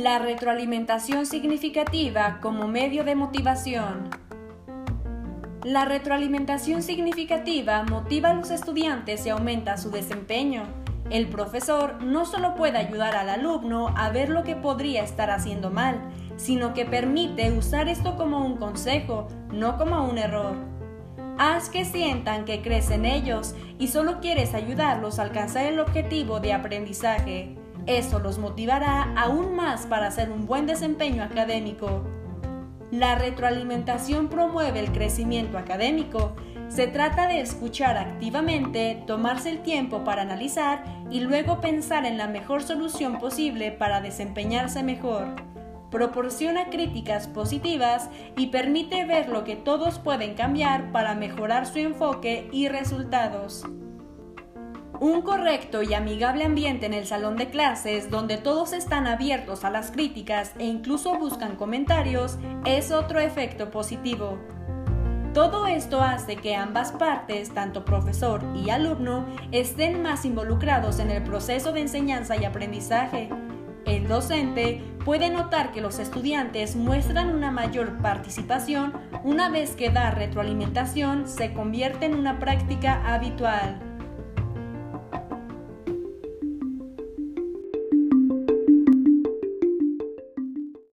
La retroalimentación significativa como medio de motivación. La retroalimentación significativa motiva a los estudiantes y aumenta su desempeño. El profesor no solo puede ayudar al alumno a ver lo que podría estar haciendo mal, sino que permite usar esto como un consejo, no como un error. Haz que sientan que crees en ellos y solo quieres ayudarlos a alcanzar el objetivo de aprendizaje. Eso los motivará aún más para hacer un buen desempeño académico. La retroalimentación promueve el crecimiento académico. Se trata de escuchar activamente, tomarse el tiempo para analizar y luego pensar en la mejor solución posible para desempeñarse mejor. Proporciona críticas positivas y permite ver lo que todos pueden cambiar para mejorar su enfoque y resultados. Un correcto y amigable ambiente en el salón de clases donde todos están abiertos a las críticas e incluso buscan comentarios es otro efecto positivo. Todo esto hace que ambas partes, tanto profesor y alumno, estén más involucrados en el proceso de enseñanza y aprendizaje. El docente puede notar que los estudiantes muestran una mayor participación una vez que dar retroalimentación se convierte en una práctica habitual.